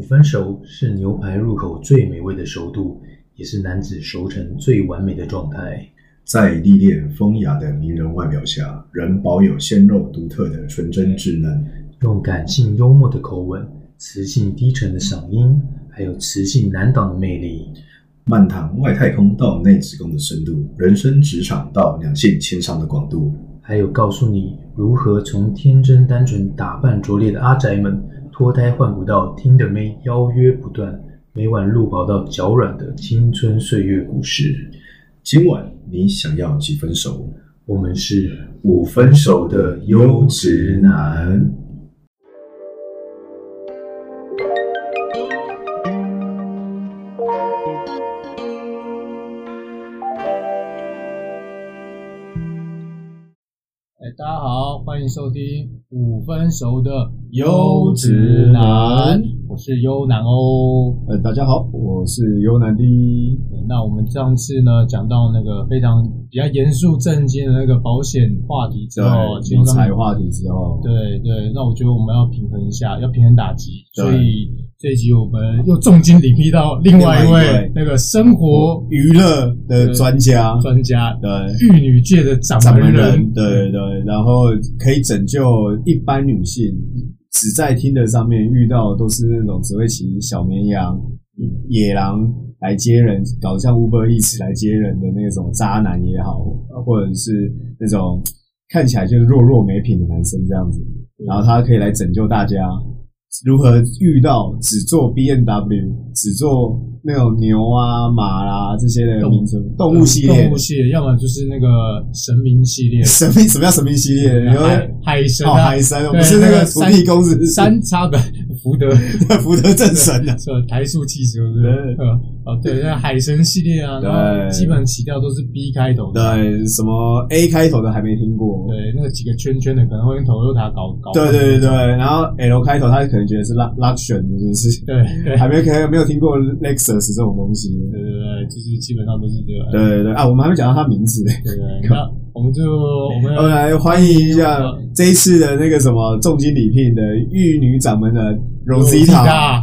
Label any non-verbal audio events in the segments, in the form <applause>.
五分熟是牛排入口最美味的熟度，也是男子熟成最完美的状态。在历练风雅的迷人外表下，仍保有鲜肉独特的纯真稚嫩。用感性幽默的口吻，磁性低沉的嗓音，还有磁性难挡的魅力。漫谈外太空到内子宫的深度，人生职场到两性情伤的广度，还有告诉你如何从天真单纯、打扮拙劣的阿宅们。脱胎换骨到听得妹邀约不断，每晚路跑到脚软的青春岁月故事。今晚你想要几分熟？我们是五分熟的优质男。大家好，欢迎收听五分熟的优质男，我是优男哦。呃，大家好，我是优男的。那我们上次呢，讲到那个非常比较严肃正经的那个保险话题之后，理财话题之后，对对，那我觉得我们要平衡一下，要平衡打击，所以。这一集我们又重金礼聘到另外一位那个生活娱乐的专家，专家对。玉女界的掌门人，对对，然后可以拯救一般女性，只在听的上面遇到都是那种只会骑小绵羊、野狼来接人，搞像 Uber Eats 来接人的那种渣男也好，或者是那种看起来就是弱弱没品的男生这样子，然后他可以来拯救大家。如何遇到只做 B N W，只做那种牛啊、马啦、啊、这些的名称？动物系列，动物系列，要么就是那个神明系列。神明什么叫神明系列？你说海海神、啊哦，海神，不是那个土地公是三叉本福德 <laughs> 福德正神啊，是台塑汽车是不是？哦，对，那海神系列啊，对，基本起调都是 B 开头的，对，什么 A 开头的还没听过，对，那个几个圈圈的可能会用 Toyota 搞搞，对对对对，然后 L 开头他可能觉得是 Luxury，就是。对对，还没有没有听过 Lexus 这种东西，对对对，就是基本上都是这个，对对对。啊，我们还没讲到他名字，对对，那我们就我们要来欢迎一下这一次的那个什么重金礼聘的玉女掌门人 Rosita，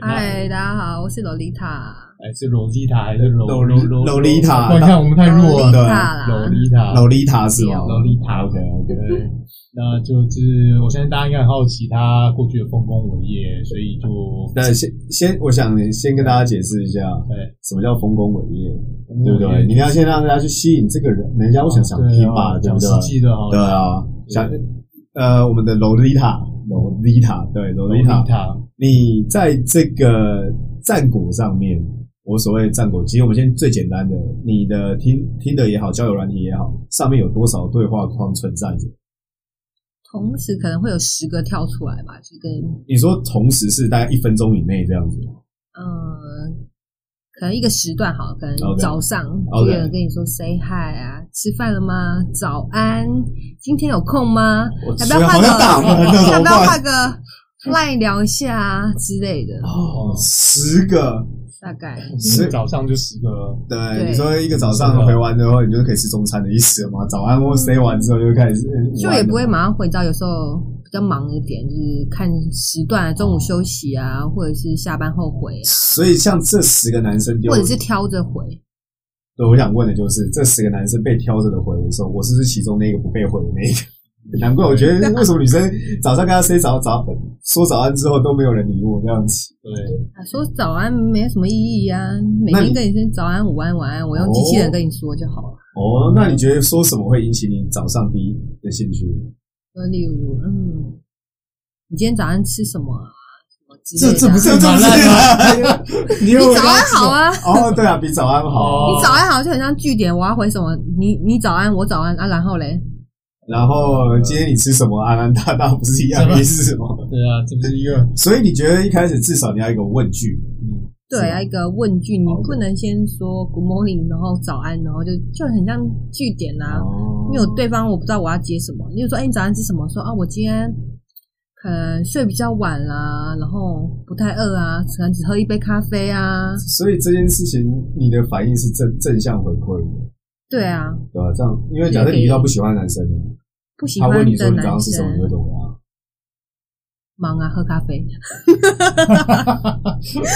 嗨，大家好，我是 Lolita。还是洛丽塔还是洛洛洛洛丽塔？你看我们太弱了。洛丽塔，洛丽塔是吗？洛丽塔，OK OK。那就是我相信大家应该很好奇他过去的丰功伟业，所以就那先先，我想先跟大家解释一下，对，什么叫丰功伟业，对不对？你要先让大家去吸引这个人，人家会想想听嘛，对不对？对啊，想呃，我们的洛丽塔，洛丽塔，对，洛丽塔，你在这个战果上面。我所谓的战果，其实我们先最简单的，你的听听的也好，交友软体也好，上面有多少对话框存在着？同时可能会有十个跳出来吧，就跟你说同时是大概一分钟以内这样子。嗯，可能一个时段好，可能早上就有人跟你说 say hi 啊，吃饭了吗？早安，今天有空吗？要不要换个？要不要换个 line 聊一下啊之类的？哦，十个。大概十早上就十个了。对，你说一个早上回完之后，你就可以吃中餐的意思了嘛？早安或 say 完之后就开始，就也不会马上回。到有时候比较忙一点，就是看时段，中午休息啊，或者是下班后回啊。所以像这十个男生，或者是挑着回。对，我想问的就是，这十个男生被挑着的回的时候，我是不是其中那个不被回的那个？难怪我觉得 <laughs> 为什么女生早上跟他 say 早早说早安之后都没有人理我这样子。对，说早安没什么意义呀，每天跟你说早安、午安、晚安，我用机器人跟你说就好了。哦，那你觉得说什么会引起你早上第一的兴趣？例如，嗯，你今天早上吃什么？这这不是这么烂吗？你早安好啊！哦，对啊，比早安好。你早安好就很像句点，我要回什么？你你早安，我早安啊，然后嘞？然后今天你吃什么？安安大大不是一样的意思吗？对啊，这不是一个。所以你觉得一开始至少你要一个问句，嗯，对，要一个问句，你不能先说 Good morning，然后早安，然后就就很像句点啊。因为对方我不知道我要接什么，你就说哎，你早上吃什么？说啊，我今天可能睡比较晚啦，然后不太饿啊，可能只喝一杯咖啡啊。所以这件事情你的反应是正正向回馈的。对啊，对啊，这样，因为假设你遇到不喜欢的男生呢，不喜欢的男生，他问你说你早上吃什么，你会怎么样？忙啊，喝咖啡。<laughs>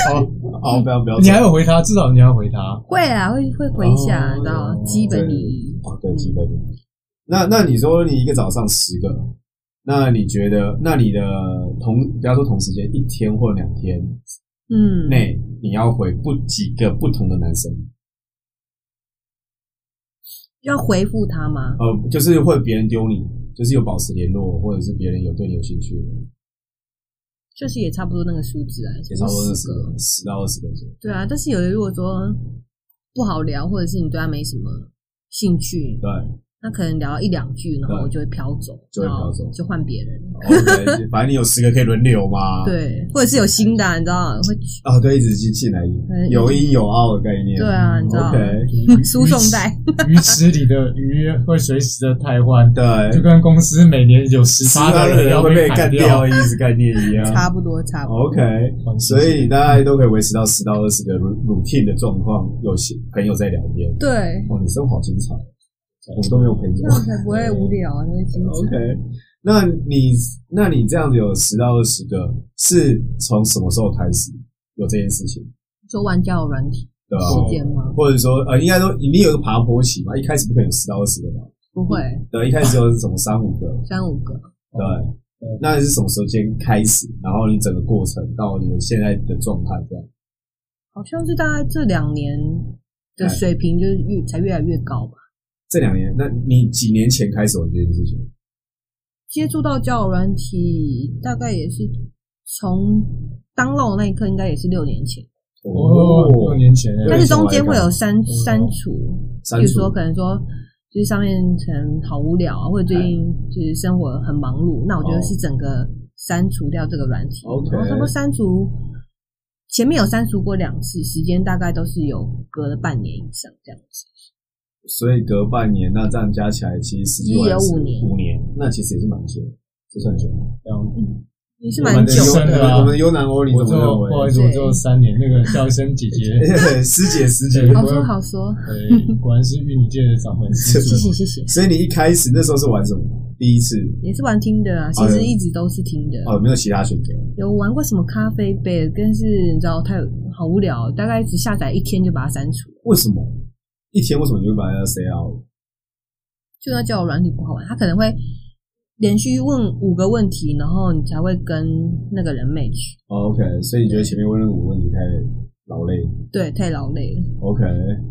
好，好，不要不要，你还要回他，至少你要回他。会啊，会会回一下，知道基本礼仪。哦，对，基本礼仪。那那你说你一个早上十个，那你觉得那你的同不要说同时间，一天或两天，嗯，内你要回不几个不同的男生？要回复他吗？呃，就是会别人丢你，就是有保持联络，或者是别人有对你有兴趣，就是也差不多那个数字啊，也差不多十个，十到二十个。对啊，但是有的如果说不好聊，或者是你对他没什么兴趣，对。那可能聊一两句，然后我就会飘走，就会飘走，就换别人。OK，<laughs> 反正你有十个可以轮流嘛。对，或者是有新的，你知道会哦，对，一直进进来，有因有奥的概念。对啊，你知道。OK，<laughs> 输送带，鱼池里的鱼会随时的汰换，对，就跟公司每年有十八个人要被干掉意思概念一样。<laughs> 差不多，差不多。OK，所以大家都可以维持到十到二十个 routine 的状况，有些朋友在聊天。对，哦，你生活好精彩。我们都没有朋友，这样才不会无聊啊！那会精彩。OK，那你那你这样子有十到二十个，是从什么时候开始有这件事情？说玩交友软体对吧？时间吗？或者说呃，应该说你有一个爬坡期嘛？一开始不可能有十到二十个吧？不会。对，一开始就是什么三五个，三五个。对，那是什么时间开始？然后你整个过程到你现在的状态这样？好像是大概这两年的水平就是越才越来越高吧。这两年，那你几年前开始玩这件事情？接触到交友软体，大概也是从当漏那一刻，应该也是六年前。哦，六年前。但是中间会有删删除，比如说可能说，就是上面可能好无聊啊，或者最近就是生活很忙碌，那我觉得是整个删除掉这个软体。然后差不多删除前面有删除过两次，时间大概都是有隔了半年以上这样子。所以隔半年，那这样加起来，其实实际上是五年，五年，那其实也是蛮久，这算久吗？嗯，也是蛮久的。我们优南欧，里怎么认为？不好意思，我只有三年。那个叫一声姐姐 <laughs> <laughs> 师姐，师姐，好说好说。对，果然是玉女界的掌门师。谢谢谢谢。所以你一开始那时候是玩什么？第一次也是玩听的啊，其实一直都是听的。哦，没有其他选择。有玩过什么咖啡杯，但是你知道太好无聊，大概只下载一天就把它删除。为什么？一天为什么你会把它塞掉？就要交友软体不好玩，他可能会连续问五个问题，然后你才会跟那个人 match。Oh, OK，所以你觉得前面问那五个问题太劳累？对，太劳累了。OK，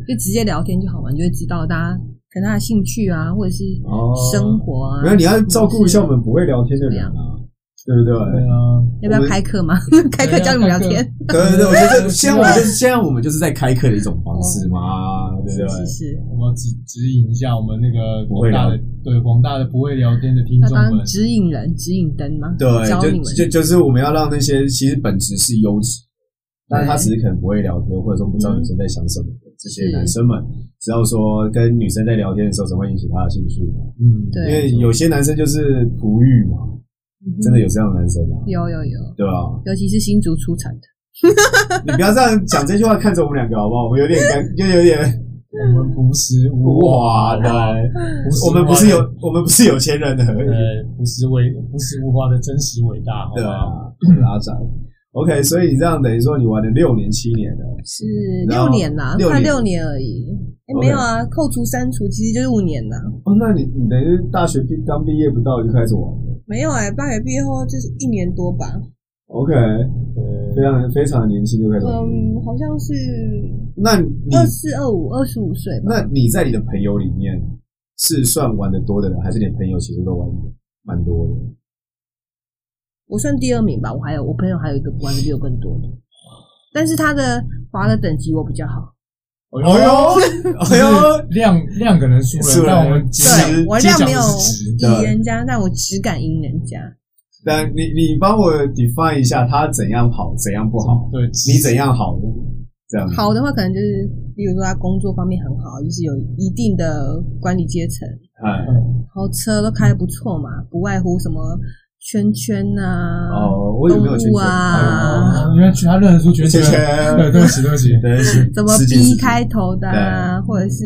就直接聊天就好玩，你就会知道大家可能他的兴趣啊，或者是生活啊。没有，oh, 你要照顾一下我们不会聊天的人啊。对不对？对啊，要不要开课吗？<laughs> 开课教你们聊天。对对对，我觉得现在我们就是现在我们就是在开课的一种方式嘛，对不对？是是。我们要指指引一下我们那个广大的对广大的不会聊天的听众们，指引人、指引灯吗？对，就就就是我们要让那些其实本质是优质，但是他只是可能不会聊天，或者说不知道女生在想什么的这些男生们，只要说跟女生在聊天的时候，总会引起他的兴趣。嗯，对，因为有些男生就是璞玉嘛。真的有这样的男生吗？有有有，对吧？尤其是新竹出产的。<laughs> 你不要这样讲这句话，看着我们两个好不好？我们有点干，<laughs> 就有点我们朴实无华的，我们不是有，我们不是有钱人的，对，朴实伟，朴实无华的真实伟大，对啊？拉长，OK，所以你这样等于说你玩了六年七年了，是六年呐，快六年而已。哎，没有啊，扣除删除其实就是五年呐。哦，那你你等于大学毕刚毕业不到就开始玩？没有哎、欸，大学毕业后就是一年多吧。OK，非常非常年轻就开始。嗯，好像是。那你二四二五二十五岁。那你在你的朋友里面是算玩的多的人，还是你朋友其实都玩蛮多的？我算第二名吧，我还有我朋友还有一个玩的比我更多的，但是他的滑的等级我比较好。哎呦，哎呦，量量可能输了，但我们对我量没有赢人家，但我只敢赢人家。但你你帮我 define 一下，他怎样好，怎样不好？对，你怎样好？这样好的话，可能就是比如说他工作方面很好，就是有一定的管理阶层，哎，然后车都开得不错嘛，不外乎什么。圈圈呐，哦，我有没有圈圈啊？因为其他认识出圈圈，<laughs> 对，对不起，对不起，对不起。什么 B 开头的啊，或者是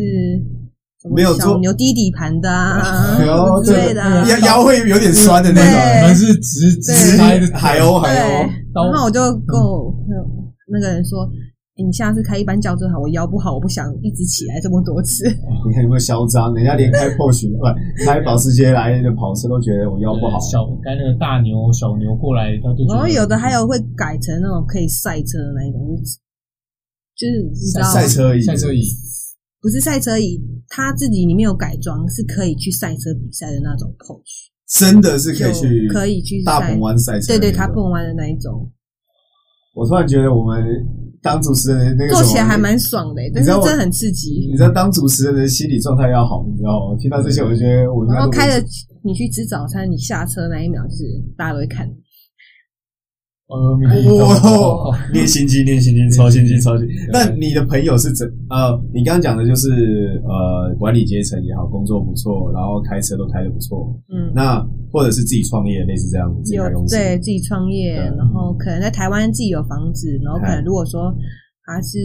没有做牛低底盘的啊，<laughs> <laughs> 之类的，腰腰会有点酸的那种。我们是直直拍的，海鸥海鸥，刀。然后我就跟我那个人说。你下次开一般轿车好，我腰不好，我不想一直起来这么多次。你看有没有嚣张？人家连开 Porsche 不开保时捷来的跑车都觉得我腰不好。小开那个大牛小牛过来，他就。然后有的还有会改成那种可以赛车的那一种，就是你知道赛车椅，赛车椅不是赛车椅，他自己里面有改装，是可以去赛车比赛的那种 Porsche。真的是可以去，可以去大鹏湾赛车，对对，大鹏湾的那一种。我突然觉得我们。当主持人那个做起来还蛮爽的，但是真的很刺激。你知道当主持人的心理状态要好，你知道吗？听到这些，我就觉得我。然后开着你去吃早餐，你下车那一秒是大家都会看。呃，哇，练心机，练心机，超心机，超心。那你的朋友是怎？呃，你刚刚讲的就是呃，管理阶层也好，工作不错，然后开车都开得不错。嗯，那或者是自己创业，类似这样子。有对自己创业，然后可能在台湾自己有房子，然后可能如果说他是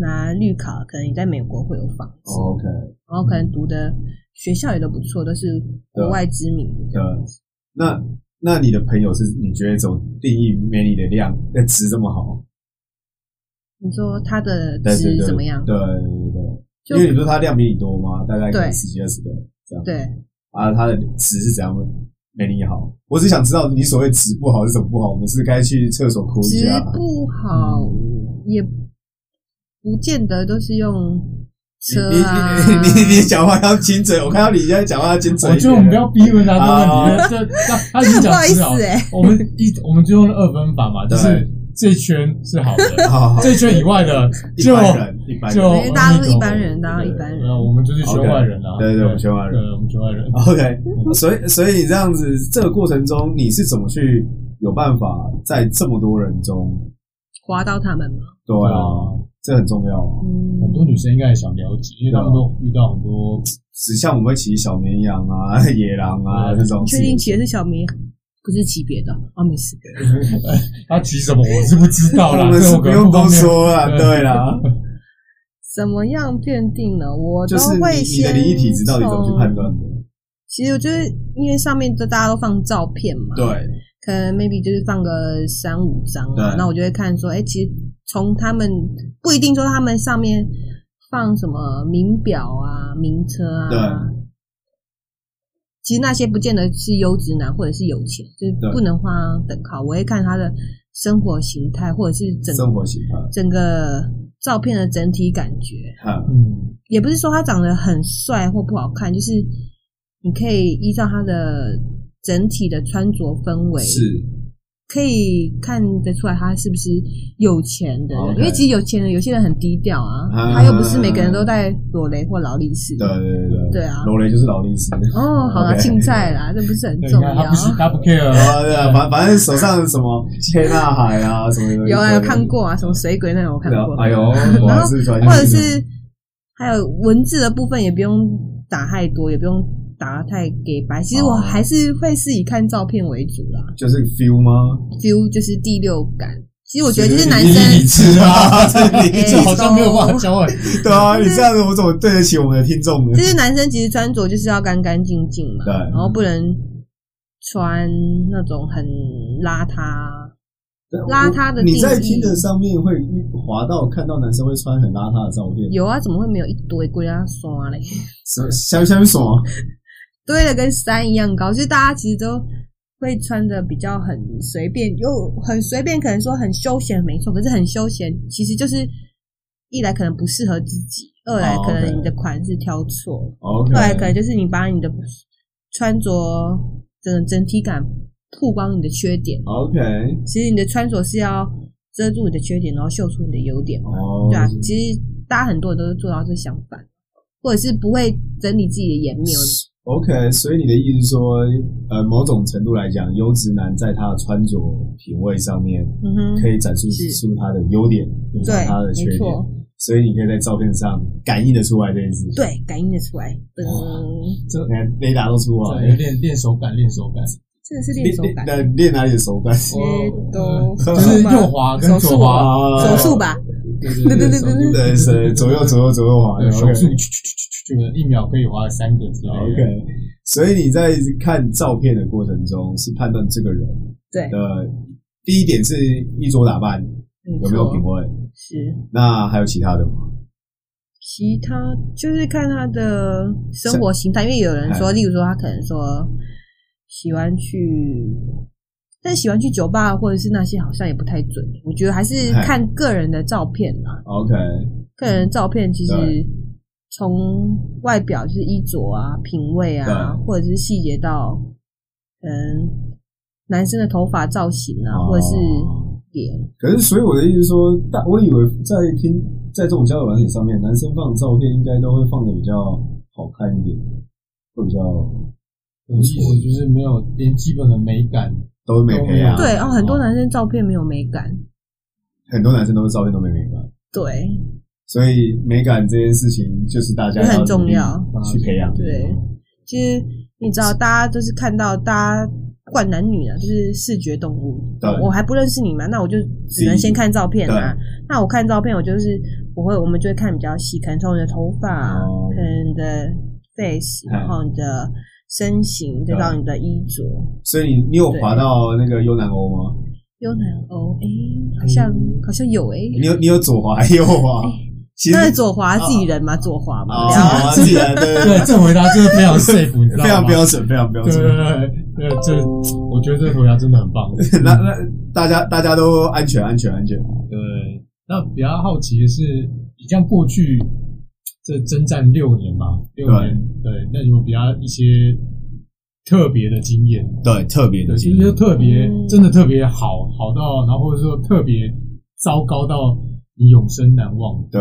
拿绿卡，可能你在美国会有房子。OK，然后可能读的学校也都不错，都是国外知名的。那。那你的朋友是你觉得怎么定义美女的量那值这么好？你说他的值怎么样？对对对，因为你说他量比你多吗？大概可能十几二十个这样。对啊，他的值是怎样美你好？我只想知道你所谓值不好是怎么不好？我们是该去厕所哭一下？值不好也不见得都是用。车啊！你你你讲话要精准，我看到你现在讲话要精准。我觉得我们不要逼问他这个问题，这他已经讲知道。<laughs> 我们一我们就用二分法嘛，就是这圈是好的，<laughs> 这圈以外的就就大家都是一般人，大家一般人。我们就是圈外人啊，对对，我们圈外人，我们圈外人。OK，所以所以你这样子，这个过程中你是怎么去有办法在这么多人中划到他们吗？对啊。这很重要，嗯，很多女生应该也想了解，因为他们都遇到很多，只像我们会骑小绵羊啊、<laughs> 野狼啊这种。确定骑的是小绵羊，不是骑别的？啊，没事。<laughs> 他骑什么？我是不知道啦，<laughs> 我们是不用多说了，对啦。怎么样辨定呢？我都会你的灵异体质到底怎么去判断的？其实我觉得，因为上面都大家都放照片嘛，对，可能 maybe 就是放个三五张啊，那我就会看说，哎，其实。从他们不一定说他们上面放什么名表啊、名车啊，对，其实那些不见得是优质男或者是有钱，就是不能画等号。我会看他的生活形态，或者是整生活形态，整个照片的整体感觉。嗯，也不是说他长得很帅或不好看，就是你可以依照他的整体的穿着氛围是。可以看得出来他是不是有钱的人，因为其实有钱人有些人很低调啊，他又不是每个人都戴罗雷或劳力士。对对对对啊，罗雷就是劳力士。哦，好了，青菜啦，这不是很重要。他不是，他不 care 啊，<laughs> 对啊，反反正手上什么天纳海啊什么。有啊，有看过啊，什么水鬼那种我看过。哎呦，然后或者是还有文字的部分也不用打太多，也不用。打太给白，其实我还是会是以看照片为主啦。就是 feel 吗？feel 就是第六感。其实我觉得就是男生，啊，<laughs> 这好像没有办法交往。<laughs> 对啊，你这样子我怎么对得起我们的听众呢？就是男生其实穿着就是要干干净净嘛，对，然后不能穿那种很邋遢。邋遢的，你在 Tinder 上面会滑到看到男生会穿很邋遢的照片？有啊，怎么会没有一堆龟啊刷嘞？什下面什么？<laughs> 堆的跟山一样高，就是大家其实都会穿的比较很随便，又很随便，可能说很休闲，没错。可是很休闲，其实就是一来可能不适合自己，二来可能你的款式挑错.二来可能就是你把你的穿着整整体感曝光你的缺点。OK，其实你的穿着是要遮住你的缺点，然后秀出你的优点嘛，oh. 对啊。其实大家很多人都是做到这相反，或者是不会整理自己的颜面。OK，所以你的意思是说，呃，某种程度来讲，优质男在他的穿着品味上面，嗯哼，可以展示出他的优点，对，他的缺点，所以你可以在照片上感应的出来这件事情。对，感应的出来。嗯，这你看雷达都出来，练练手感，练手感，真的是练手感。练哪里的手感？都就是右滑跟左滑，手速吧。对对对对对对，是左右左右左右滑，手速。这个一秒可以滑三个字。OK，所以你在看照片的过程中，是判断这个人对的第一点是衣着打扮有没有品味？是。那还有其他的吗？其他就是看他的生活形态，因为有人说，例如说他可能说喜欢去，但喜欢去酒吧或者是那些，好像也不太准。我觉得还是看个人的照片啦。OK，个人的照片其实从外表就是衣着啊、品味啊，或者是细节到嗯。男生的头发造型啊，或者是脸。可是，所以我的意思说，大我以为在听在这种交友软体上面，男生放的照片应该都会放的比较好看一点，会比较。我意思就是没有连基本的美感都没培养。对哦，很多男生照片没有美感。很多男生都是照片都没美感。对。所以美感这件事情，就是大家很重要去培养。对，其实你知道，大家都是看到大家。不管男女啊，就是视觉动物。对，我还不认识你嘛，那我就只能先看照片啊。那我看照片，我就是我会，我们就会看比较细，可能从你的头发，可能你的 face，然后你的身形，再到你的衣着。所以你你有滑到那个优南欧吗？优南欧，哎，好像好像有哎。你有你有左滑还右滑？那是左滑自己人嘛？左滑嘛？左滑自己人，对对，这回答真的非常 safe，你知道吗？非常标准，非常标准。对对对，这我觉得这回答真的很棒。<laughs> 那那大家大家都安全，安全，安全。对，那比较好奇的是，你像过去这征战六年嘛，六年，对，那有比较一些特别的经验？对，特别的经验，其实特别真的特别好，好到然后或者说特别糟糕到。你永生难忘，对。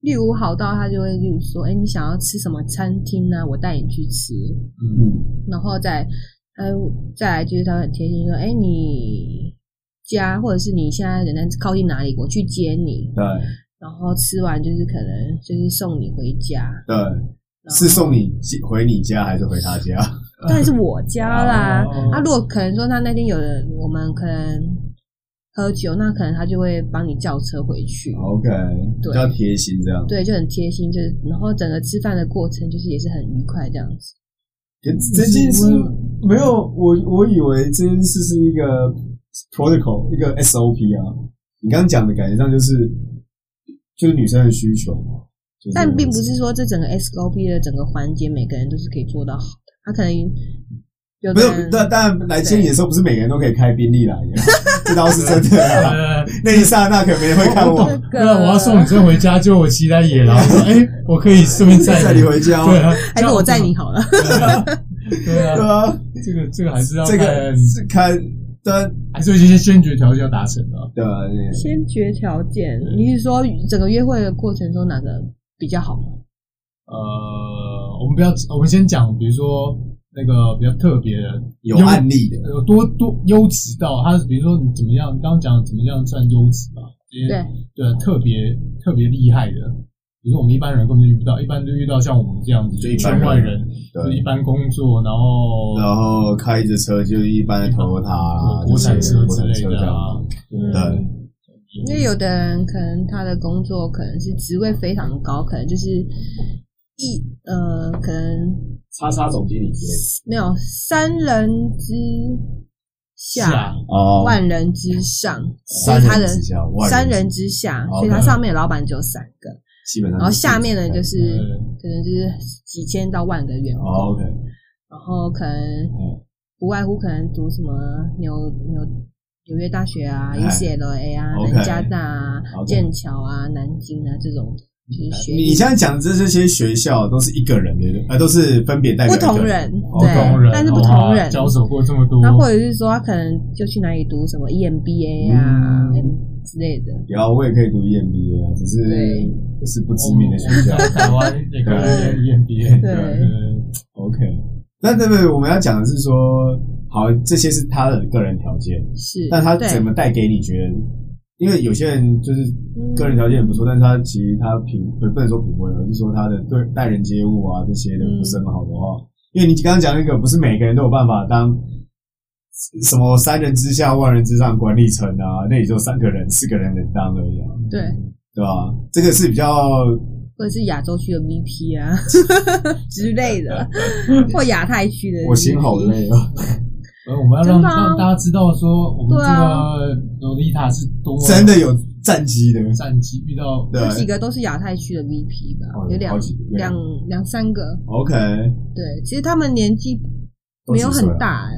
例如好到他就会，例如说，哎，你想要吃什么餐厅呢？我带你去吃。嗯。然后再，呃，再来就是他很贴心说，哎，你家或者是你现在人在靠近哪里，我去接你。对。然后吃完就是可能就是送你回家。对。是送你回你家还是回他家？<laughs> 当然是我家啦。啊，如果可能说他那天有人，我们可能。喝酒，那可能他就会帮你叫车回去。OK，对，比较贴心这样。对，就很贴心，就是然后整个吃饭的过程就是也是很愉快这样子。这件事没有我，我以为这件事是一个 protocol，一个 SOP 啊。你刚刚讲的感觉上就是就是女生的需求嘛。但并不是说这整个 SOP 的整个环节每个人都是可以做到好的，他可能。没有，但但来接你的时候，不是每个人都可以开宾利来的，这倒是真的啊。<laughs> 那一刹那，可能没人会看我。对啊，我要送女生回家，就我骑在野狼，哎，我可以顺便载你 <laughs> 回家。对啊，<laughs> 还是我载你好了。对啊，对啊，这个这个还是要这个是看，但还是有一些先决条件要达成的。对啊，先决条件，你是说整个约会的过程中哪个比较好？呃，我们不要，我们先讲，比如说。那个比较特别的有案例的，有多多优质到他，比如说你怎么样，刚刚讲怎么样算优质吧？对对，特别特别厉害的，比如说我们一般人根本就遇不到，一般都遇到像我们这样子，就一般外人，就一般工作，然后然后开着车就一般的 Toyota 国产车之类的啊，对。因为有的人可能他的工作可能是职位非常高，可能就是一呃，可能。叉叉总经理之类，没有三人之下，万人之上，三人之下，三人之下，所以他上面的老板只有三个，基本上，然后下面呢就是可能就是几千到万个员工，OK，然后可能不外乎可能读什么纽纽纽约大学啊，UCLA 啊，南加大啊，剑桥啊，南京啊这种。你现在讲的这这些学校都是一个人的，呃，都是分别代表不同人，对，但是不同人交手过这么多，那或者是说他可能就去哪里读什么 EMBA 啊之类的。有啊，我也可以读 EMBA 啊，只是不是不知名的学校。<laughs> 台湾也可以 EMBA。对，OK。那对不对？我们要讲的是说，好，这些是他的个人条件，是，但他怎么带给你觉得？因为有些人就是个人条件也不错，嗯、但是他其实他品不不能说品味，而是说他的对待人接物啊这些的不是很好的话。嗯、因为你刚刚讲那个，不是每个人都有办法当什么三人之下万人之上管理层啊，那也就三个人四个人能当而已啊。对，对吧？这个是比较，或者是亚洲区的 VP 啊 <laughs> 之类的，<laughs> 或亚太区的，我心好累啊。我们要让让大家知道说，我们这个洛丽塔是多真的有战机的战机，遇到有几个都是亚太区的 VP 吧，有两两两三个。OK，对，其实他们年纪没有很大，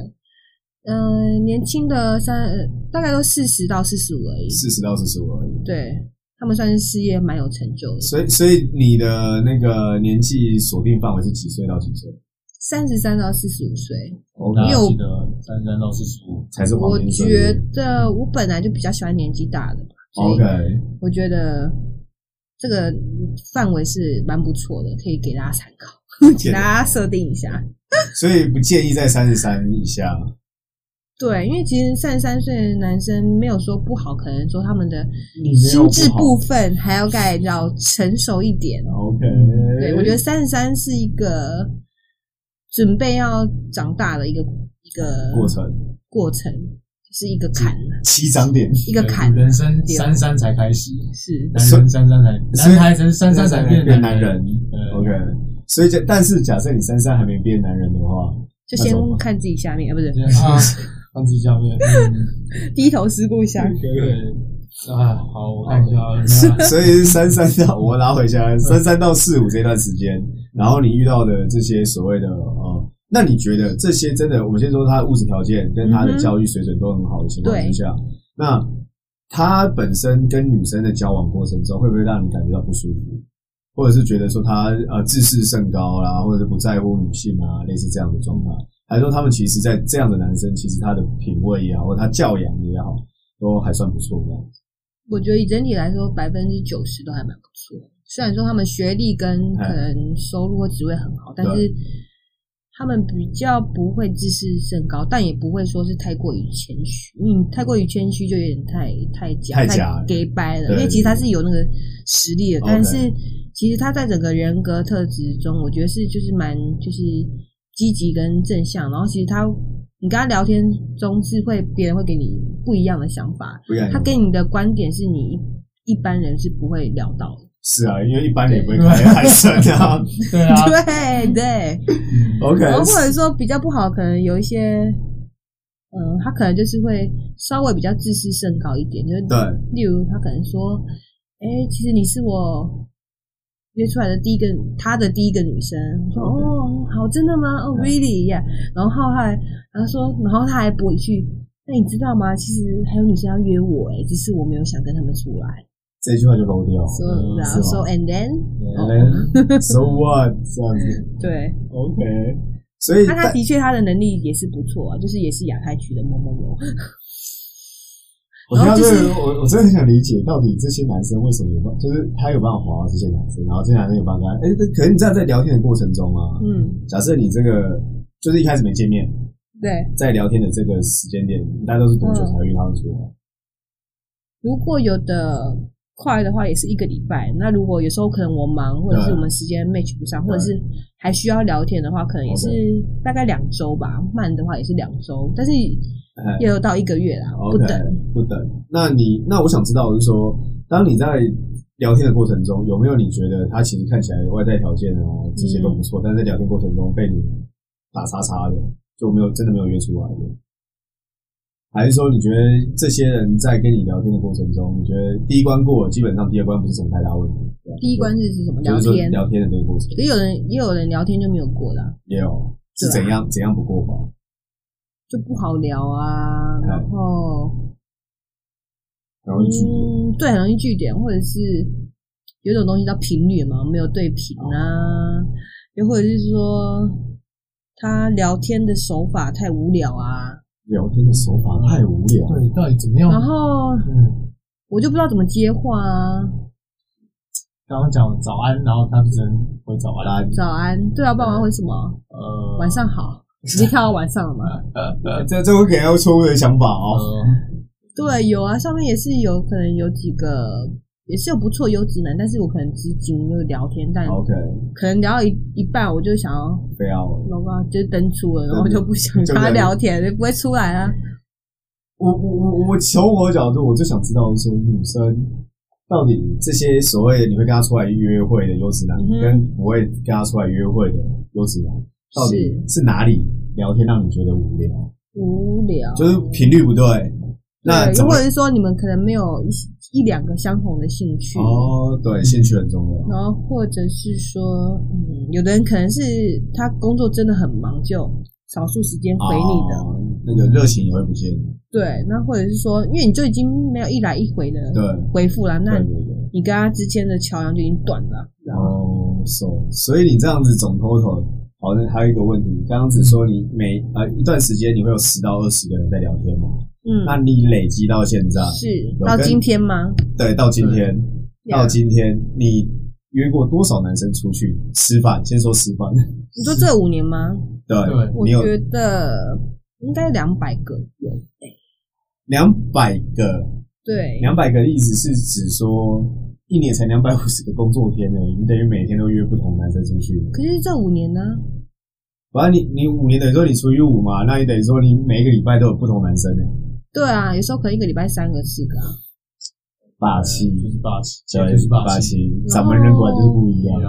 嗯，年轻的三大概都四十到四十五而已，四十到四十五而已。对，他们算是事业蛮有成就的。所以，所以你的那个年纪锁定范围是几岁到几岁？三十三到四十五岁，因为我记得三十三到四十五才是我觉得我本来就比较喜欢年纪大的，OK，我觉得这个范围是蛮不错的，可以给大家参考，给大家设定一下。<laughs> 所以不建议在三十三以下。对，因为其实三十三岁的男生没有说不好，可能说他们的心智部分还要再要成熟一点。OK，对，我觉得三十三是一个。准备要长大的一个一个过程，过程是一个坎，起涨点，一个坎，人生三三才开始，是。男人三三才，男孩子三三才变男人。OK，所以这但是假设你三三还没变男人的话，就先看自己下面啊，不是。啊，看自己下面，<laughs> 低头思故乡。对。啊，好，我看一下。所以是三三到我拿回家，三三到四五这段时间，然后你遇到的这些所谓的呃，那你觉得这些真的？我们先说他的物质条件跟他的教育水准都很好的情况之下，嗯、那他本身跟女生的交往过程中，会不会让你感觉到不舒服，或者是觉得说他呃自视甚高啦，或者是不在乎女性啊，类似这样的状态？还是说他们其实，在这样的男生，其实他的品味也好，或他教养也好，都还算不错这样子？我觉得以整体来说，百分之九十都还蛮不错。虽然说他们学历跟可能收入或职位很好，但是他们比较不会自视甚高，但也不会说是太过于谦虚。因为太过于谦虚就有点太太假，太假了，太假掰了。因为其实他是有那个实力的，但是其实他在整个人格特质中，我觉得是就是蛮就是积极跟正向。然后其实他。你跟他聊天中是会别人会给你不一样的想法，他给你的观点是你一般人是不会聊到的。是啊，因为一般人也不会开海参啊。<laughs> 对啊，对对，OK。然后或者说比较不好，可能有一些，嗯，他可能就是会稍微比较自视甚高一点，就是对，例如他可能说，哎，其实你是我。约出来的第一个，他的第一个女生说：“哦，好，真的吗？哦、oh,，really？” Yeah. 然后后来他说，然后他还补一句：“那你知道吗？其实还有女生要约我，哎，只是我没有想跟他们出来。”这句话就漏掉。So, 嗯、然后说：“And then, <laughs> so what？” 这样子。对。OK。所以，那他的确他的能力也是不错啊，就是也是亚太区的某某某。我觉得这个，我我真的很想理解，到底这些男生为什么有办，就是他有办法滑到这些男生，然后这些男生有办法，哎，可能你这样在聊天的过程中啊，嗯，假设你这个就是一开始没见面，对，在聊天的这个时间点，大家都是多久才会遇到出来？如果有的快的话，也是一个礼拜。那如果有时候可能我忙，或者是我们时间 match 不上，或者是还需要聊天的话，可能也是大概两周吧。慢的话也是两周，但是。也有到一个月啦不等不等。那你那我想知道，的是说，当你在聊天的过程中，有没有你觉得他其实看起来外在条件啊这些都不错，嗯、但是在聊天过程中被你打叉叉的，就没有真的没有约出来的？还是说你觉得这些人在跟你聊天的过程中，你觉得第一关过了，基本上第二关不是什么太大问题？第一关是是什么？聊天聊天的这个过程，也有人也有人聊天就没有过的，也有是怎样、啊、怎样不过吧？就不好聊啊，然后很容易聚点，对，很容易聚点，或者是有种东西叫频率嘛，没有对频啊，又或者是说他聊天的手法太无聊啊，聊天的手法太无聊，对，到底怎么样？然后，嗯，我就不知道怎么接话啊。刚刚讲早安，然后他只能回早安，早安，对啊，爸妈回什么？呃，晚上好。<laughs> 直接跳到晚上了嘛？<laughs> 这这会给人错误的想法哦。对，有啊，上面也是有可能有几个，也是有不错优质男，但是我可能只仅就聊天，但 OK，可能聊到一一半，我就想要不要，老爸就登出了，然后 <laughs> 就不想跟他聊天，就不会出来啊。我我我我从我的角度，我就想知道说，女生到底这些所谓的你会跟他出来约会的优质男，跟不会跟他出来约会的优质男。到底是哪里聊天让你觉得无聊？无聊，就是频率不对。那如果是说你们可能没有一一两个相同的兴趣哦，对，兴趣很重要。然后或者是说，嗯，有的人可能是他工作真的很忙，就少数时间回你的，哦、那个热情也会不见。对，那或者是说，因为你就已经没有一来一回的回复了，那你跟他之间的桥梁就已经断了。哦，所、so, 所以你这样子总 total，好像还有一个问题，刚刚只说你每呃一段时间你会有十到二十个人在聊天吗？嗯，那你累积到现在是到今天吗？对，到今天，到今天，你约过多少男生出去吃饭？先说吃饭。你说这五年吗？对，我觉得应该两百个有。两百个，对，两百个的意思是指说一年才两百五十个工作天呢，你等于每天都约不同男生出去。可是这五年呢？反正你你五年等于说你除以五嘛，那你等于说你每一个礼拜都有不同男生呢。对啊，有时候可能一个礼拜三个四个啊，霸气就是霸气，就是霸气，咱们人管就是不一样。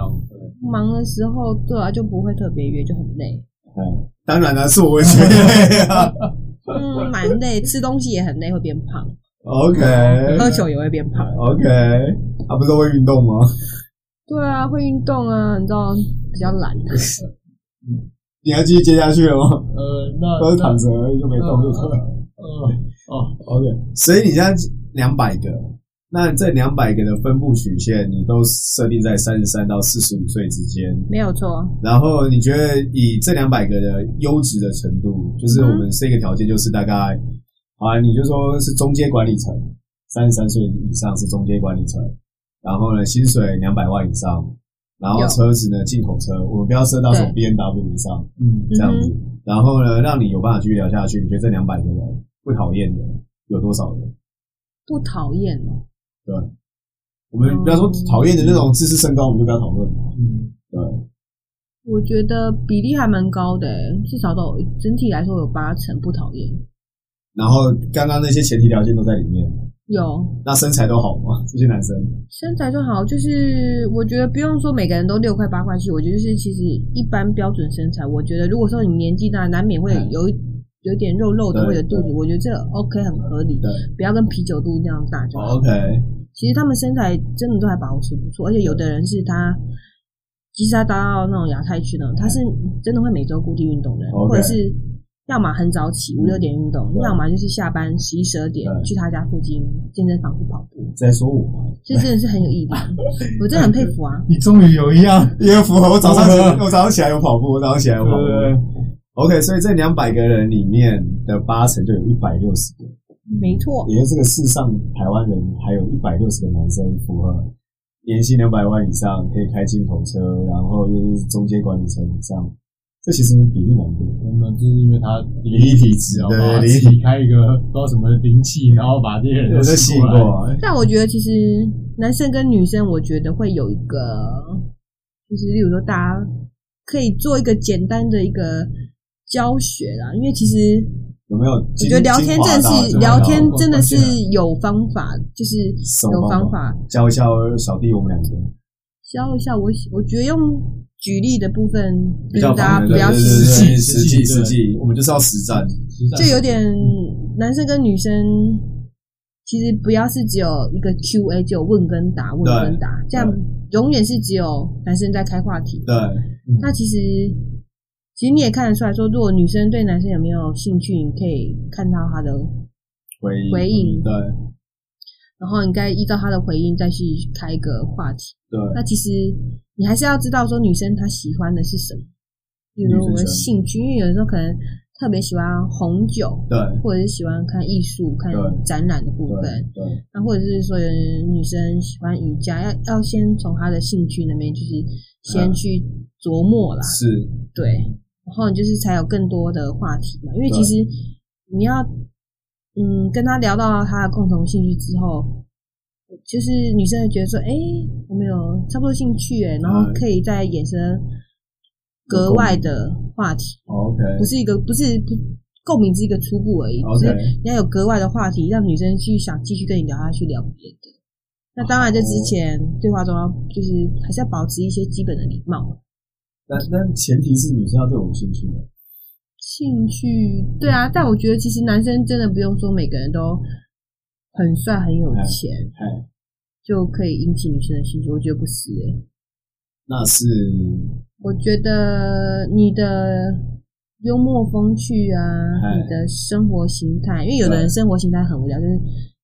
忙的时候，对啊，就不会特别约，就很累。嗯，当然了，是我会觉得累啊。嗯，蛮累，吃东西也很累，会变胖。OK，喝酒也会变胖。OK，啊不是会运动吗？对啊，会运动啊，你知道比较懒。<laughs> 你要继续接下去了吗？呃，那都是躺着而已，就没动就错了。哦 <laughs> 哦，OK，所以你现在两百个，那这两百个的分布曲线，你都设定在三十三到四十五岁之间，没有错。然后你觉得以这两百个的优质的程度，就是我们设一个条件，就是大概，好啊，你就说是中间管理层，三十三岁以上是中间管理层，然后呢，薪水两百万以上，然后车子呢，进口车，我们不要设到什么 BMW 以上，嗯，这样子。然后呢，让你有办法继续聊下去。你觉得这两百个人不讨厌的有多少人？不讨厌哦。对，我们不要说讨厌的那种知识身高，我们就不要讨论。嗯，对。我觉得比例还蛮高的，至少都有整体来说有八成不讨厌。然后刚刚那些前提条件都在里面。有。那身材都好吗？<laughs> 这些男生身材都好，就是我觉得不用说每个人都六块八块去，我觉得就是其实一般标准身材。我觉得如果说你年纪大，难免会有一有点肉肉的或者肚子，我觉得这 OK 很合理。对，不要跟啤酒肚那样大就好。OK。其实他们身材真的都还保持不错，而且有的人是他，即使他达到那种亚太区呢，他是真的会每周固定运动的，或者是。要么很早起五六点运动，要么就是下班十一十二点去他家附近健身房去跑步。在说我吗？这真的是很有毅力，<laughs> 我真的很佩服啊！你终于有一样也符合我早上起，<laughs> 我早上起来有跑步，我早上起来有跑步。OK，所以这两百个人里面的八成就有一百六十个，没错。也就是这个世上台湾人还有一百六十个男生符合年薪两百万以上，可以开进口车，然后又是中阶管理层以上。这其实比例蛮多，那就是因为他灵异体质，对，灵异开一个不知道什么灵气，然后把这些人都吸过来。但我觉得其实男生跟女生，我觉得会有一个，就是例如说大家可以做一个简单的一个教学啦。因为其实有没有？我觉得聊天真的是聊天真的是有方法，就是有方法教一下小弟我们两个，教一下我，我觉得用。举例的部分，让大家不要实际实际实际，我们就是要实战。就有点男生跟女生，其实不要是只有一个 Q&A，就有问跟答，问跟答，这样永远是只有男生在开话题。对，那其实其实你也看得出来说，如果女生对男生有没有兴趣，你可以看到他的回回应。对。然后你该依照他的回应再去开一个话题。对，那其实你还是要知道说女生她喜欢的是什么，比如说我们兴趣，因为有的时候可能特别喜欢红酒，对，或者是喜欢看艺术、看展览的部分，对，那或者是说有女生喜欢瑜伽，要要先从她的兴趣那边就是先去琢磨啦，是，对，然后你就是才有更多的话题嘛，因为其实你要。嗯，跟他聊到他的共同兴趣之后，就是女生会觉得说，哎、欸，我们有差不多兴趣，哎，然后可以再衍生格外的话题。OK，不是一个，不是不共鸣，是一个初步而已。OK，是你要有格外的话题，让女生去想继续跟你聊下去，聊别的。那当然，在之前对话中要就是还是要保持一些基本的礼貌。但但前提是女生要对我们兴趣的。兴趣对啊，但我觉得其实男生真的不用说每个人都很帅很有钱，就可以引起女生的兴趣。我觉得不是诶、欸，那是我觉得你的幽默风趣啊，你的生活形态，因为有的人生活形态很无聊，就是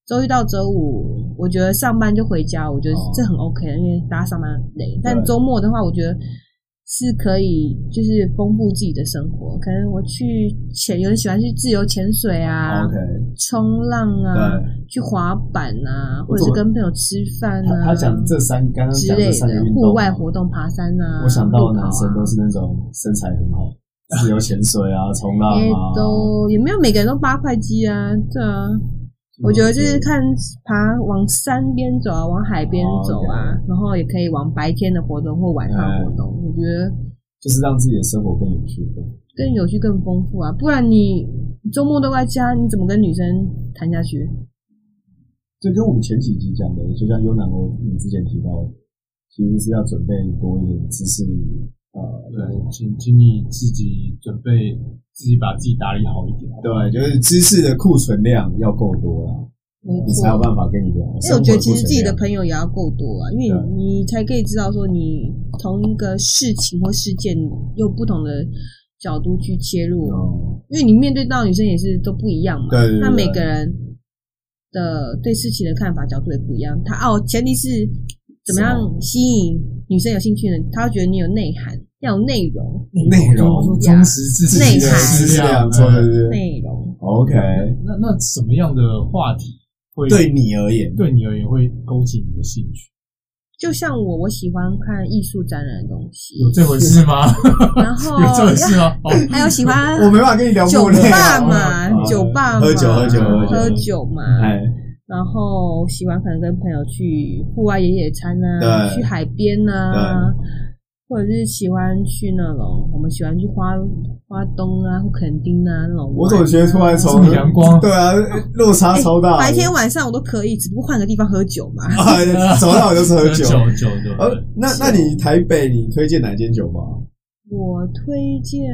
周一到周五，我觉得上班就回家，我觉得这很 OK 的，因为大家上班累。但周末的话，我觉得。是可以，就是丰富自己的生活。可能我去潜，有人喜欢去自由潜水啊，冲、okay. 浪啊，去滑板啊，或者是跟朋友吃饭啊。他讲这三刚刚讲这三个，户外活动，爬山啊。我想到的男生都是那种身材很好，自由潜水啊，冲浪啊，也都也没有每个人都八块肌啊，对啊。我觉得就是看爬往山边走啊，往海边走啊，然后也可以往白天的活动或晚上活动。我觉得就是让自己的生活更有趣，更有趣、更丰富啊！不然你周末都在家，你怎么跟女生谈下去？这跟我们前几集讲的，就像优南我你之前提到，其实是要准备多一点知识。呃，对，请请你自己准备。自己把自己打理好一点，对，就是知识的库存量要够多了，你才有办法跟你聊。因为我觉得其实自己的朋友也要够多啊，因为你才可以知道说你同一个事情或事件用不同的角度去切入，因为你面对到女生也是都不一样嘛。对，那每个人的对事情的看法角度也不一样。他哦，前提是怎么样吸引女生有兴趣呢？他会觉得你有内涵。要有内容，内容忠实知识内涵，对对对，内容。OK，那那什么样的话题会对你而言，对你而言会勾起你的兴趣？就像我，我喜欢看艺术展览的东西，有这回事吗？然后 <laughs> 有这回事吗？<laughs> 还有喜欢，<laughs> 我没办法跟你聊酒吧嘛，酒吧喝酒喝酒喝酒嘛。然后喜欢可能跟朋友去户外野野餐啊，去海边啊。或者是喜欢去那种，我们喜欢去花花东啊，或垦丁啊那种、啊。我总觉得突然从阳光？对啊，落差超大、欸。白天晚上我都可以，只不过换个地方喝酒嘛。<laughs> 早上我就是喝酒。酒酒对。呃，那那你台北，你推荐哪间酒吧？我推荐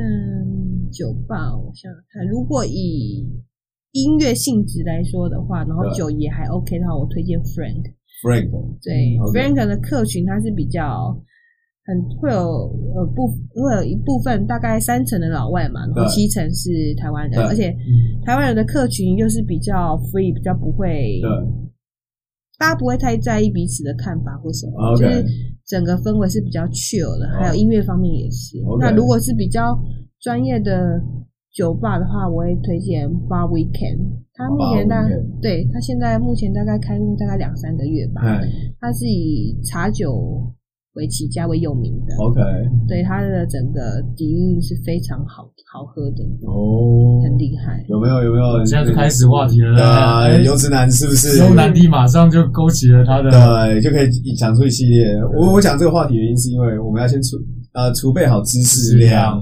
酒吧，我想想看，如果以音乐性质来说的话，然后酒也还 OK 的话，我推荐 Frank。Frank。对、嗯 okay、，Frank 的客群它是比较。很会有呃部会有一部分大概三成的老外嘛，然后七成是台湾人，而且台湾人的客群又是比较 free，比较不会，大家不会太在意彼此的看法或什么.就是整个氛围是比较 chill 的，还有音乐方面也是。那如果是比较专业的酒吧的话，我会推荐 Bar Weekend，他目前大概对他现在目前大概开幕大概两三个月吧，他是以茶酒。为起家为有名的，OK，对它的整个底蕴是非常好好喝的哦，很厉害。有没有有没有？现在就开始话题了，对啊，优质男是不是？优男帝马上就勾起了他的，对，就可以讲出一系列。我我讲这个话题原因是因为我们要先储呃储备好知识量，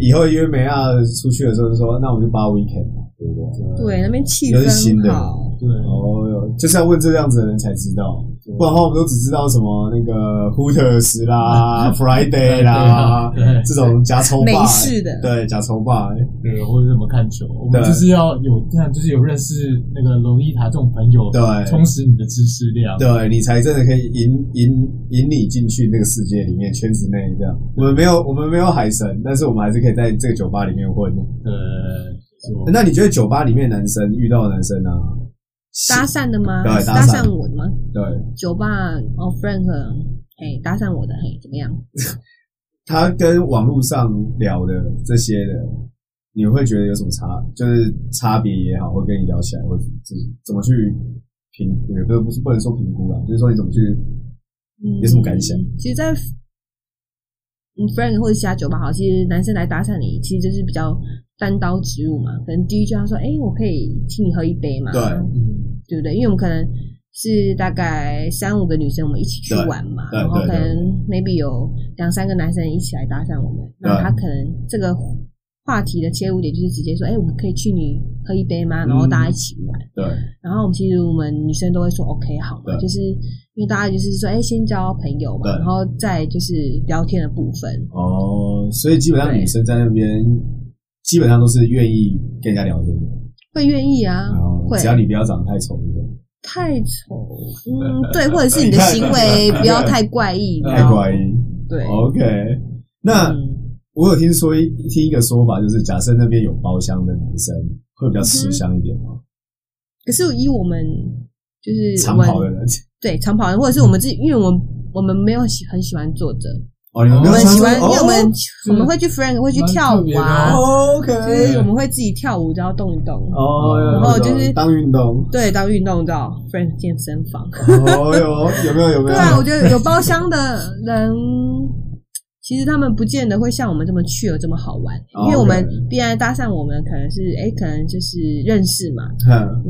以后约美亚出去的时候就说，那我们就八 weekend，对不对？对，那边气氛好。对哦，就是要问这样子的人才知道，不然的话我们都只知道什么那个 Hooters 啦、<laughs> Friday 啦，对这种假抽霸，美式的，对假抽霸，对，或者怎么看球，我们就是要有这样，就是有认识那个龙丽塔这种朋友，对，充实你的知识量，对你才真的可以引引引你进去那个世界里面圈子内这样。我们没有我们没有海神，但是我们还是可以在这个酒吧里面混。对，那你觉得酒吧里面男生遇到的男生呢？搭讪的吗？对，搭讪我的吗？对，酒吧哦，Frank，嘿，搭讪我的，嘿，怎么样？<laughs> 他跟网络上聊的这些的，你会觉得有什么差？就是差别也好，会跟你聊起来，或者是怎么去评？也不是不是不能说评估啦，就是说你怎么去，嗯有什么感想？嗯、其实，在嗯，Frank 或者其他酒吧好，其实男生来搭讪你，其实就是比较单刀直入嘛。可能第一句他说：“哎、欸，我可以请你喝一杯嘛？”对。嗯对不对？因为我们可能是大概三五个女生，我们一起去玩嘛，然后可能 maybe 有两三个男生一起来搭讪我们，那他可能这个话题的切入点就是直接说：“哎，我们可以去你喝一杯吗？”然后大家一起玩。对。然后我们其实我们女生都会说：“OK，好嘛。”就是因为大家就是说：“哎，先交朋友嘛，然后再就是聊天的部分。”哦，所以基本上女生在那边。基本上都是愿意跟人家聊天的，会愿意啊，会，只要你不要长得太丑？太丑，嗯，<laughs> 对，或者是你的行为不要太怪异，太怪异，对，OK。那我有听说听一个说法，就是假设那边有包厢的男生会比较吃香一点吗？可是以我们就是长跑的人，对长跑的人，或者是我们自己，因为我们我们没有喜很喜欢坐着。哦，我们喜欢，因为我们我们会去 friend 会去跳舞啊，OK，就是我们会自己跳舞，然后动一动，哦，然后就是当运动，对，当运动到 friend 健身房，哦哟，有没有有没有？对啊，我觉得有包厢的人。其实他们不见得会像我们这么趣有这么好玩，因为我们 B 来搭讪我们可能是哎，可能就是认识嘛，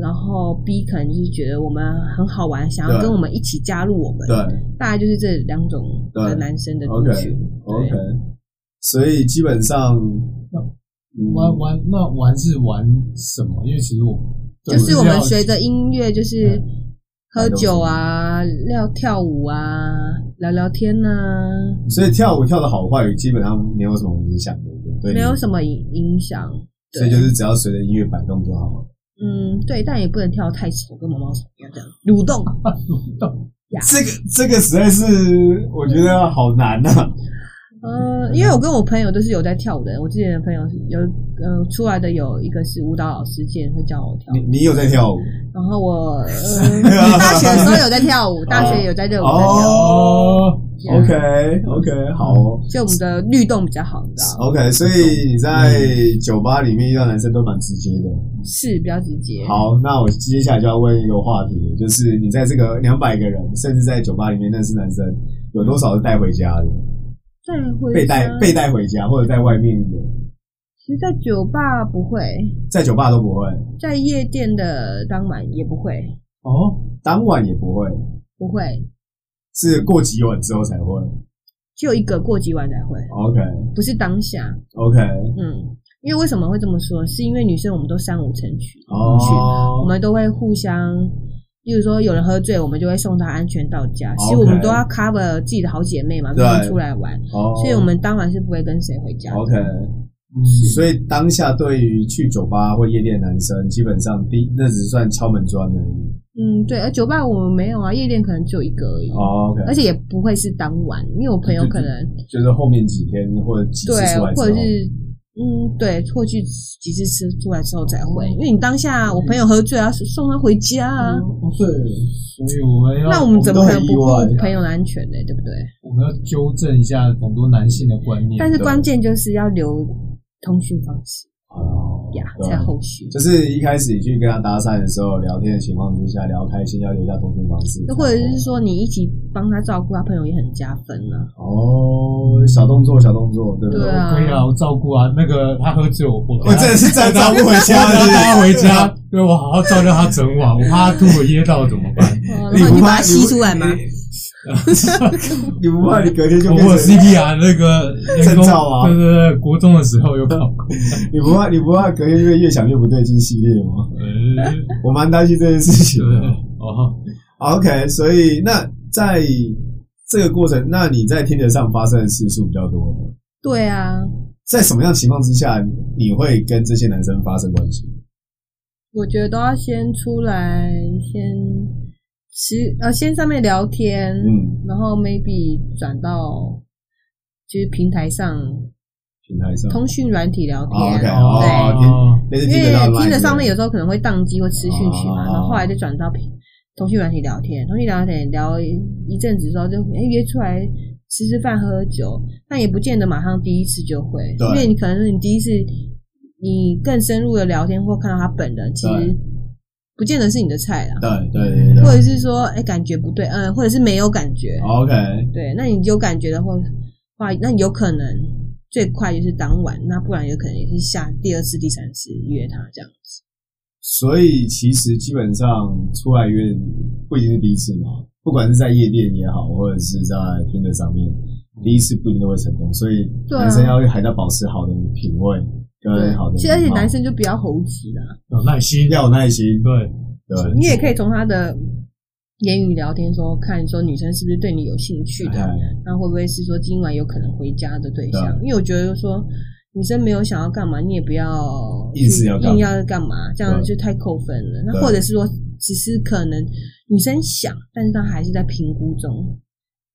然后 B 可能就是觉得我们很好玩，想要跟我们一起加入我们，对，大概就是这两种的男生的族群。OK，所以基本上玩玩那玩是玩什么？因为其实我就是我们随着音乐就是。喝酒啊，聊跳舞啊，聊聊天呐、啊。所以跳舞跳的好坏，基本上没有什么影响，对不对？没有什么影影响。所以就是只要随着音乐摆动就好了。嗯，对，但也不能跳得太丑，跟毛毛虫一样这样 <laughs> 蠕动。蠕动。这个这个实在是我觉得好难呐、啊。呃，因为我跟我朋友都是有在跳舞的人，我之前的朋友有呃出来的有一个是舞蹈老师，之前会教我跳舞。你你有在跳舞？然后我呃 <laughs> 大学的时候有在跳舞，大学有在热舞在跳舞。哦，OK OK，好。哦就我们的律动比较好，你知道？OK，所以你在酒吧里面遇到男生都蛮直接的，是比较直接。好，那我接下来就要问一个话题，就是你在这个两百个人，甚至在酒吧里面认识男生，有多少是带回家的？被带被带回家，或者在外面的。其实，在酒吧不会，在酒吧都不会，在夜店的当晚也不会。哦，当晚也不会，不会，是过几晚之后才会。就一个过几晚才会。OK，不是当下。OK，嗯，因为为什么会这么说？是因为女生我们都三五成群，哦，我们都会互相。例如说，有人喝醉，我们就会送他安全到家。其实我们都要 cover 自己的好姐妹嘛，不能出来玩，所以我们当晚是不会跟谁回家。OK，所以当下对于去酒吧或夜店的男生，基本上第那只算敲门砖而已。嗯，对，而酒吧我们没有啊，夜店可能就一个而已。OK，而且也不会是当晚，因为我朋友可能就是后面几天或者几次出来之后，或者是。嗯，对，过去几次吃出来之后才会，因为你当下我朋友喝醉啊，送他回家啊。对，所以我们要那我们怎么可能不顾朋友的安全呢？对不对？我们要纠正一下很多男性的观念。但是关键就是要留通讯方式。呀，在后续就是一开始你去跟他搭讪的时候，聊天的情况之下聊开心，要留下通讯方式。或者是说你一起帮他照顾他朋友也很加分呢。哦，小动作，小动作，对不对？对啊，可以啊，我照顾啊。那个他喝酒，我我真的是在照顾回家，带他回家，<laughs> 对我好好照料他整晚，我怕他吐了噎到怎么办？你不把他吸出来吗？<laughs> 你不怕你隔天就我 CPR 那个证照啊？对对对，国中的时候有考过。你不怕你不怕隔天就越想越不对劲系列吗？我蛮担心这件事情的。哦，OK，所以那在这个过程，那你在听得上发生的次数比较多吗？对啊。在什么样情况之下你会跟这些男生发生关系？我觉得都要先出来先。其呃，先上面聊天，嗯，然后 maybe 转到就是平台上，平台上。通讯软体聊天，哦、对，因为听着上面有时候可能会宕机或吃讯息嘛，哦、然后后来就转到平通讯软体聊天，通讯聊天聊一阵子之后就哎约出来吃吃饭喝喝酒，但也不见得马上第一次就会，因为你可能是你第一次你更深入的聊天或看到他本人，其实。不见得是你的菜啦，对对对，对，或者是说，哎、欸，感觉不对，嗯，或者是没有感觉，OK，对，那你有感觉的话，话，那你有可能最快就是当晚，那不然有可能也是下第二次、第三次约他这样子。所以其实基本上出来约不一定是第一次嘛，不管是在夜店也好，或者是在 Tinder 上面，第一次不一定都会成功，所以男生要还要保持好的品味。对，好的。其实而且男生就比较猴急啦，有耐心，要有耐心。对对，你也可以从他的言语聊天说，看说女生是不是对你有兴趣的，那会不会是说今晚有可能回家的对象？因为我觉得说女生没有想要干嘛，你也不要硬是要硬要干嘛，这样就太扣分了。那或者是说，只是可能女生想，但是她还是在评估中。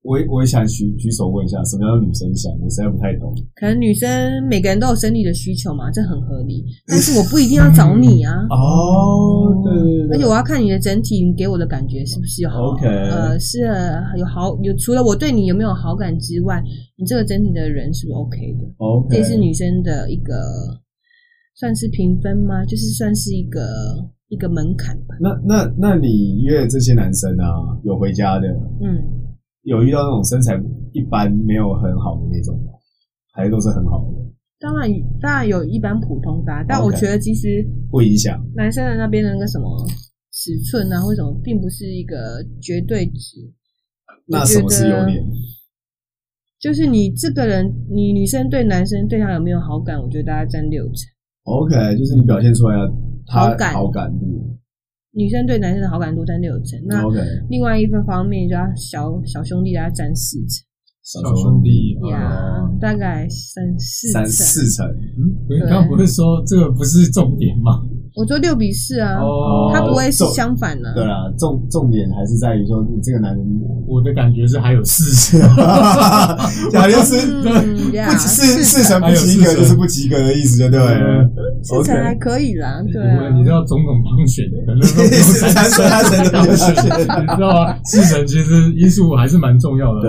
我我也想举举手问一下，什么叫女生想？我实在不太懂。可能女生每个人都有生理的需求嘛，这很合理。<laughs> 但是我不一定要找你啊。哦，对对对。而且我要看你的整体，你给我的感觉是不是有好？OK，呃，是有好有除了我对你有没有好感之外，你这个整体的人是不是 OK 的？OK，这是女生的一个算是评分吗？就是算是一个一个门槛吧。那那那你约这些男生啊，有回家的？嗯。有遇到那种身材一般、没有很好的那种吗？还是都是很好的？当然，当然有一般普通的，但我觉得其实不影响男生的那边的那个什么尺寸啊，或者什么，并不是一个绝对值。那什么是优点？就是你这个人，你女生对男生对他有没有好感？我觉得大概占六成。OK，就是你表现出来的好感好感度。女生对男生的好感度占六成，那另外一个方面就要小小兄弟要占四成，小兄弟呀，大概三四三四成。嗯，你刚刚不是说这个不是重点吗？我说六比四啊，他不会是相反的。对啊，重重点还是在于说你这个男人，我的感觉是还有四成，<laughs> 假如是不四四成不及格就是不及格的意思，就对了。四成还可以啦，对啊。你知道总统当选的，可能都不用 <laughs> 三成，三成当选，你知道吗？四成其实因素还是蛮重要的。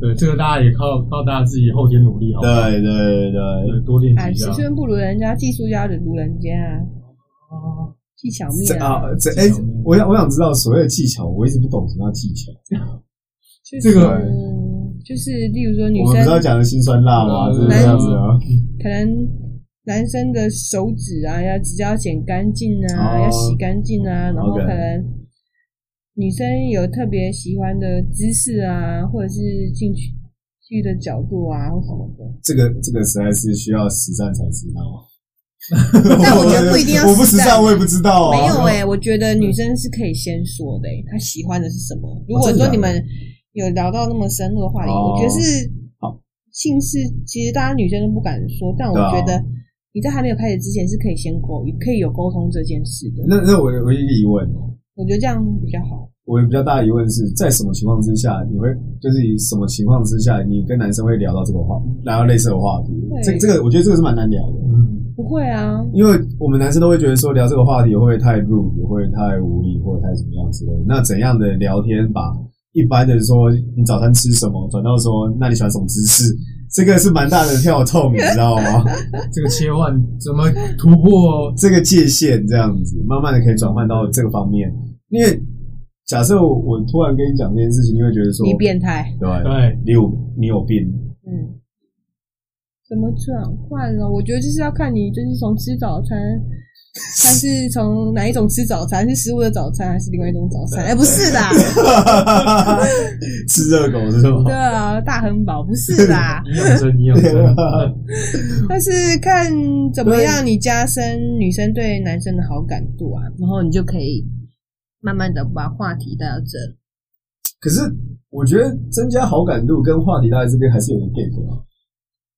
对对，这个大家也靠靠大家自己后天努力，好。对对对，多练习。哎，尺寸不如人家，技术要如人家。哦，技巧面啊，这哎，我想我想知道所谓的技巧，我一直不懂什么叫技巧。<laughs> 这个就是，例如说女生，我们不知道讲的辛酸辣吗？是这样子啊。可能男生的手指啊，要指甲要剪干净啊，要洗干净啊，然后可能女生有特别喜欢的姿势啊，或者是进去去的角度啊，或什么的。这个这个实在是需要实战才知道。<laughs> 但我觉得不一定要。我不时尚，我也不知道啊。没有哎，我觉得女生是可以先说的，她喜欢的是什么。如果说你们有聊到那么深入的话题，我觉得是好。性事其实大家女生都不敢说，但我觉得你在还没有开始之前是可以先沟，可以有沟通这件事的。那那我我有一个疑问，我觉得这样比较好。我比较大的疑问是在什么情况之下，你会就是以什么情况之下，你跟男生会聊到这个话，聊到类似的话题？这这个我觉得这个是蛮难聊的。嗯。不会啊，因为我们男生都会觉得说聊这个话题会不会太 rude，会太无理，或者太怎么样之类的。那怎样的聊天把一般的说你早餐吃什么，转到说那你喜欢什么姿势，这个是蛮大的跳痛，你知道吗？<laughs> 这个切换怎么突破这个界限？这样子慢慢的可以转换到这个方面。因为假设我突然跟你讲这件事情，你会觉得说你变态，对对，你有你有病，嗯。怎么转换呢？我觉得就是要看你，就是从吃早餐，还是从哪一种吃早餐？是食物的早餐，还是另外一种早餐？<laughs> 哎，不是的，<laughs> 吃热狗是吗？对啊，大亨堡不是的。你有真，你有真。但是看怎么样，你加深女生对男生的好感度啊，然后你就可以慢慢的把话题带到这。可是我觉得增加好感度跟话题带到这边还是有点 gap 啊。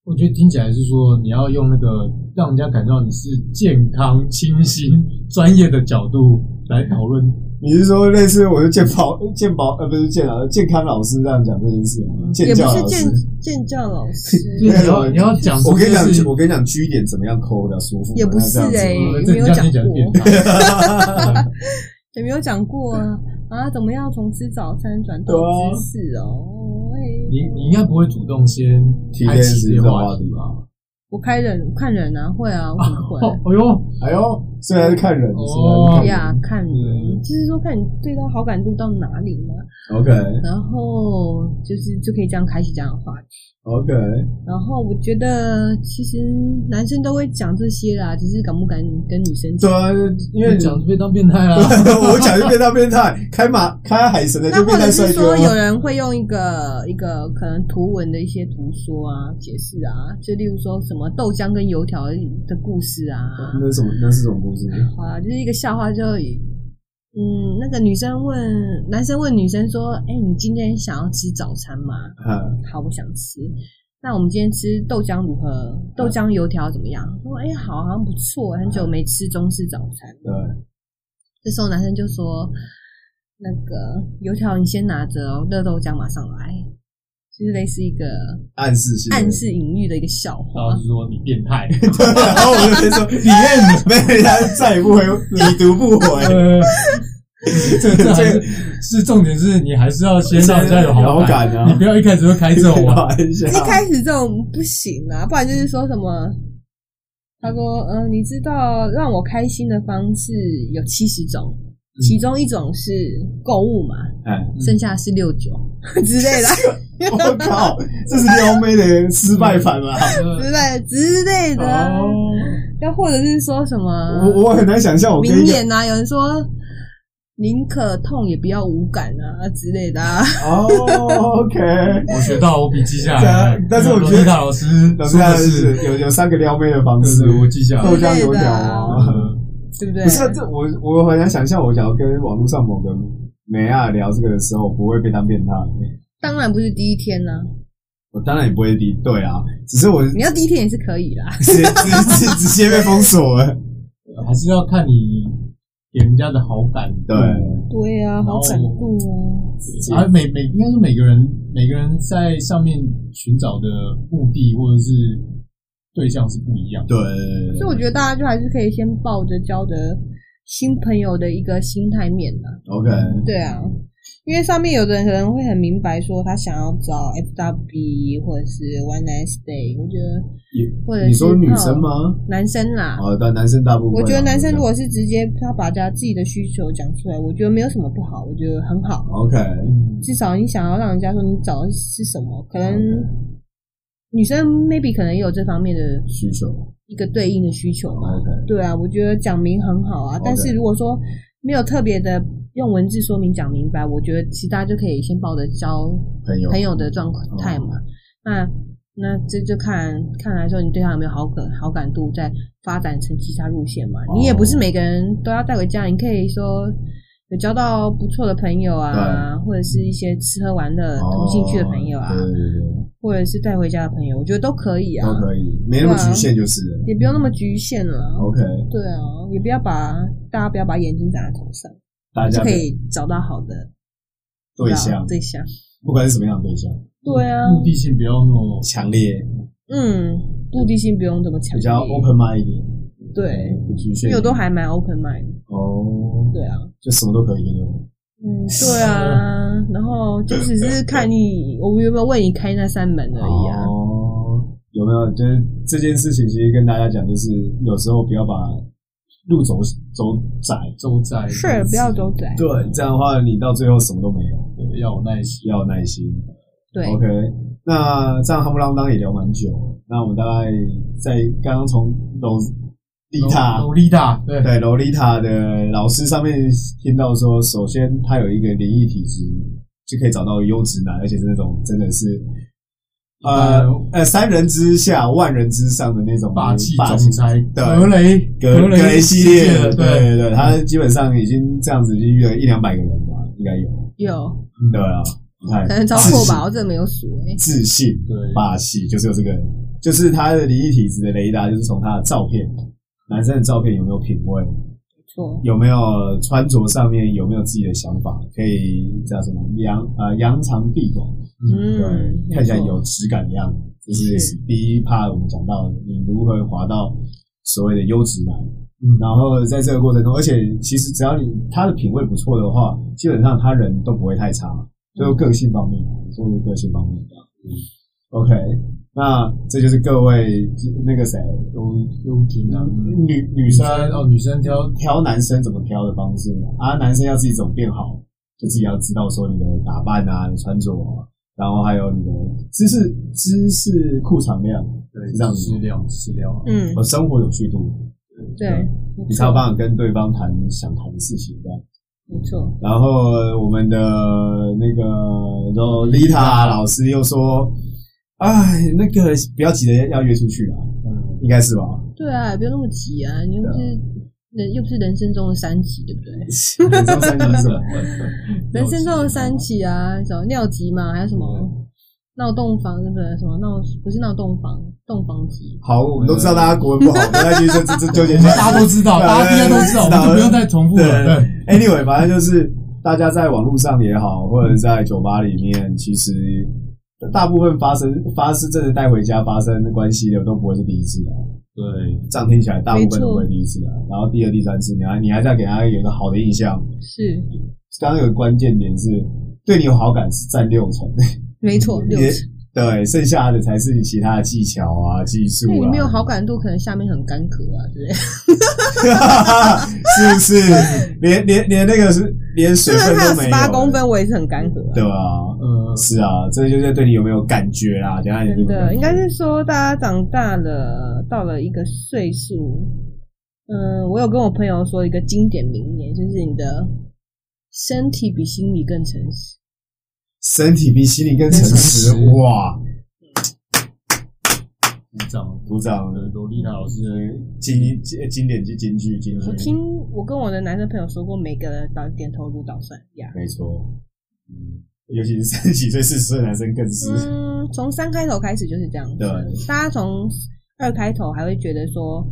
我觉得听起来是说，你要用那个让人家感到你是健康、清新、<laughs> 专业的角度来讨论。你是说类似我是健保、健保呃不是健老健康老师这样讲这件事吗？健教老师，健健教老师。你要 <laughs> 你要讲，我跟你讲，我跟你讲，G 点怎么样抠比较舒服？也不是哎，没有讲过，<laughs> 也没有讲过啊啊！怎么样从吃早餐转到知识哦？你你应该不会主动先开启这个话题吧？我开人看人啊，会啊，我怎么会？哎 <laughs> 呦哎呦，虽然是看人哦呀，看人，就是说看你对他好感度到哪里嘛。OK，然后就是就可以这样开启这样的话题。OK，然后我觉得其实男生都会讲这些啦，只是敢不敢跟女生讲？对啊，因为讲就变当变态啦。<laughs> 我讲就变当变态，<laughs> 开马开海神的就变态帅哥。那或者是说有人会用一个一个可能图文的一些图说啊，解释啊，就例如说什么豆浆跟油条的故事啊。那是什么？那是什么故事？好啊，就是一个笑话就，就嗯，那个女生问男生问女生说：“哎、欸，你今天想要吃早餐吗？”“好，我想吃。”那我们今天吃豆浆如何？豆浆油条怎么样？说哎、欸，好，好像不错，很久没吃中式早餐。对，这时候男生就说：“那个油条你先拿着哦，热豆浆马上来。”就是类似一个暗示性、暗示隐喻的一个笑话，然后就说你变态，对，然后我就先说里面没他再也不回，你读不回。<laughs> 这这还是是重点，是你还是要先让人家有好感啊！你不要一开始就开这种玩笑，一开始这种不行啊，不然就是说什么？他说：“嗯，你知道让我开心的方式有七十种。”其中一种是购物嘛，哎，剩下是六九之类的。<laughs> <laughs> 我靠，这是撩妹的失败版嘛？<laughs> 之类之类的，又或者是说什么？我我很难想象，我名言啊，有人说宁可痛也不要无感啊之类的。哦，OK，我学到，我笔记下来。但是我觉得老师说的是有有三个撩妹的方式，我记下来。豆浆油条啊。<laughs> 对不对？不是这我我很难想象，我想要跟网络上某个美亚聊这个的时候，不会被当变态。当然不是第一天呢、啊。我当然也不会第对啊，只是我你要第一天也是可以啦，直接直直接被封锁了，<laughs> 还是要看你给人家的好感。对对啊，好感度啊。而，每每应该是每个人每个人在上面寻找的目的或者是。对象是不一样，对，所以我觉得大家就还是可以先抱着交的新朋友的一个心态面的。OK，对啊，因为上面有的人可能会很明白说他想要找 FW 或者是 One Night Stay，我觉得，或者你说女生吗？男生啦，哦，但男生大部分，我觉得男生如果是直接他把他自己的需求讲出来，我觉得没有什么不好，我觉得很好。OK，至少你想要让人家说你找的是什么，可能。女生 maybe 可能也有这方面的需求，一个对应的需求嘛。Okay. 对啊，我觉得讲明很好啊。但是如果说没有特别的用文字说明讲明白，我觉得其他就可以先抱着交朋友朋友的状态嘛。那那这就看看来说你对他有没有好感好感度，再发展成其他路线嘛。Oh. 你也不是每个人都要带回家，你可以说。有交到不错的朋友啊，或者是一些吃喝玩乐同兴趣的朋友啊，对对对，或者是带回家的朋友，我觉得都可以啊，都可以，没那么局限就是，也不用那么局限了。OK，对啊，也不要把大家不要把眼睛长在头上，大家就可以找到好的对象，对象，不管是什么样的对象，对啊，目的性不要那么强烈，嗯，目的性不用这么强烈，比较 open mind 一点，对，不局限，因为我都还蛮 open mind 哦，对啊。就什么都可以，对嗯，对啊，然后就只是看你，我有没有为你开那扇门而已啊。哦，有没有？就是这件事情，其实跟大家讲，就是有时候不要把路走走窄，走窄是不要走窄。对，这样的话你到最后什么都没有。对，要有耐心，要有耐心。对，OK。那这样夯不啷当也聊蛮久了，那我们大概在刚刚从都。丽塔，洛丽塔，对。对，洛丽塔的老师上面听到说，首先他有一个灵异体质，就可以找到优质男，而且是那种真的是，呃呃，三人之下万人之上的那种霸气总裁，格雷格格雷系列的，对。对对，他基本上已经这样子已经约了一两百个人吧，应该有。有，对啊，你看可能超过吧，我真的没有数诶，自信对。霸气就是有这个，就是他的灵异体质的雷达，就是从他的照片。男生的照片有没有品味？错，有没有穿着上面有没有自己的想法？可以叫什么扬呃扬长避短，嗯，对，看起来有质感的样子。这是第一趴我们讲到的，你如何滑到所谓的优质男。嗯，然后在这个过程中，而且其实只要你他的品味不错的话，基本上他人都不会太差。就个性方面，就是个性方面的，嗯，OK。那这就是各位那个谁优优质男女女生哦，女生挑挑男生怎么挑的方式啊？男生要自己怎么变好，就自己要知道说你的打扮啊，你穿着啊，然后还有你的知识知识库长量，对，这样子质量质量，嗯，和生活有趣度，对，你才有办法跟对方谈想谈的事情，这样，没错。然后我们的那个然后丽塔老师又说。哎，那个不要急着要约出去啊，嗯，应该是吧？对啊，不要那么急啊，你又不是人，又不是人生中的三急，对不对？人生三急是什么？<laughs> 人生中的三急啊，什么尿急嘛，还有什么闹洞房那个什么闹不是闹洞房，洞房集。好，我们都知道大家国文不好，不要继续这这纠结下。<laughs> 大家都知道，大家应该都知道，<laughs> 我们就不用再重复了。对，Anyway，反正就是大家在网络上也好，或者在酒吧里面，其实大部分发生发生真的带回家发生关系的都不会是第一次啊。对，这样听起来大部分都不会第一次啊。然后第二、第三次，你还你还在给他有一个好的印象。是，刚刚有个关键点是，对你有好感是占六成。没错，<laughs> 六成。对，剩下的才是你其他的技巧啊、技术啊。对你没有好感度，可能下面很干渴啊，对 <laughs> 是不是？连连连那个是连水分都没有。十八公分，我也是很干渴。对啊，嗯，是啊，这就是对你有没有感觉啦？等下你真的应该是说，大家长大了，到了一个岁数，嗯，我有跟我朋友说一个经典名言，就是你的身体比心理更诚实。身体比心理更诚实，哇！鼓掌，鼓掌！罗丽娜老师的经经典及金句，金句。我听我跟我的男生朋友说过，每个人都点头如捣蒜呀。没错，嗯，尤其是三十几岁、四十岁男生更是。嗯，从三开头开始就是这样子。对，大家从二开头还会觉得说，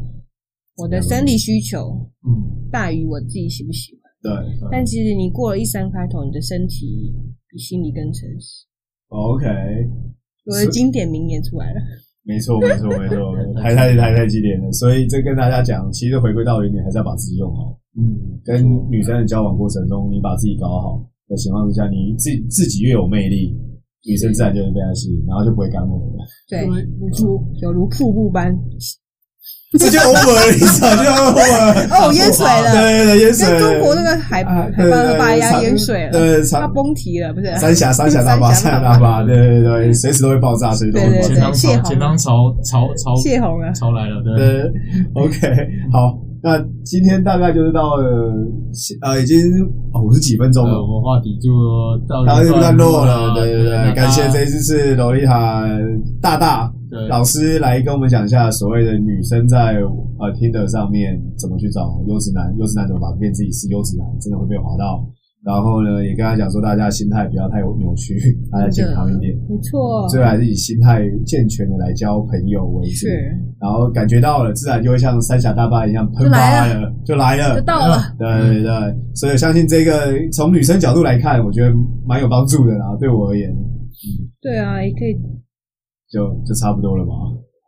我的生理需求嗯大于我自己喜不喜欢。对，但其实你过了一三开头，你的身体比心理更诚实。OK，我的经典名言出来了。没错，没错，没错，<laughs> 太太太太经典了。所以这跟大家讲，其实回归到原点，还是要把自己用好。嗯，跟女生的交往过程中，你把自己搞好的情况之下，你自自己越有魅力，女生自然就会被她吸引，然后就不会干了。对，如有如瀑布般。<laughs> 这就 over 了，你就 over 哦，淹水了，对对对，淹水。跟中国那个海海拔拔一样淹水了，对，它崩堤了，不是？三峡三峡大坝，三峡大坝，对对对，随时都会爆炸，随时都会爆炸。钱塘潮，钱塘潮潮潮泄洪了，潮来了，对。OK，好，那今天大概就是到了，呃，已经五十几分钟了，我们话题就到到一段落了，对对对，感谢这一次是萝莉塔大大。对老师来跟我们讲一下，所谓的女生在呃 Tinder 上面怎么去找优质男，优质男怎么把变自己是优质男，真的会被划到。然后呢，也跟他讲说，大家心态不要太扭曲，大家健康一点，没错。最后还是以心态健全的来交朋友为主。然后感觉到了，自然就会像三峡大坝一样喷发了，就来了，就到了。<laughs> 对对对，所以我相信这个从女生角度来看，我觉得蛮有帮助的啦，对我而言。嗯，对啊，也可以。就就差不多了吧。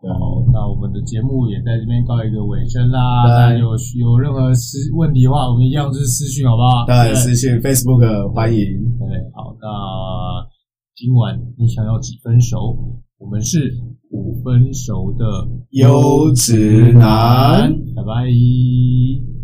好，那我们的节目也在这边告一个尾声啦。那有有任何私问题的话，我们一样就是私讯，好不好？对，私讯 Facebook 欢迎。对，好，那今晚你想要几分熟？我们是五分熟的优质男，拜拜。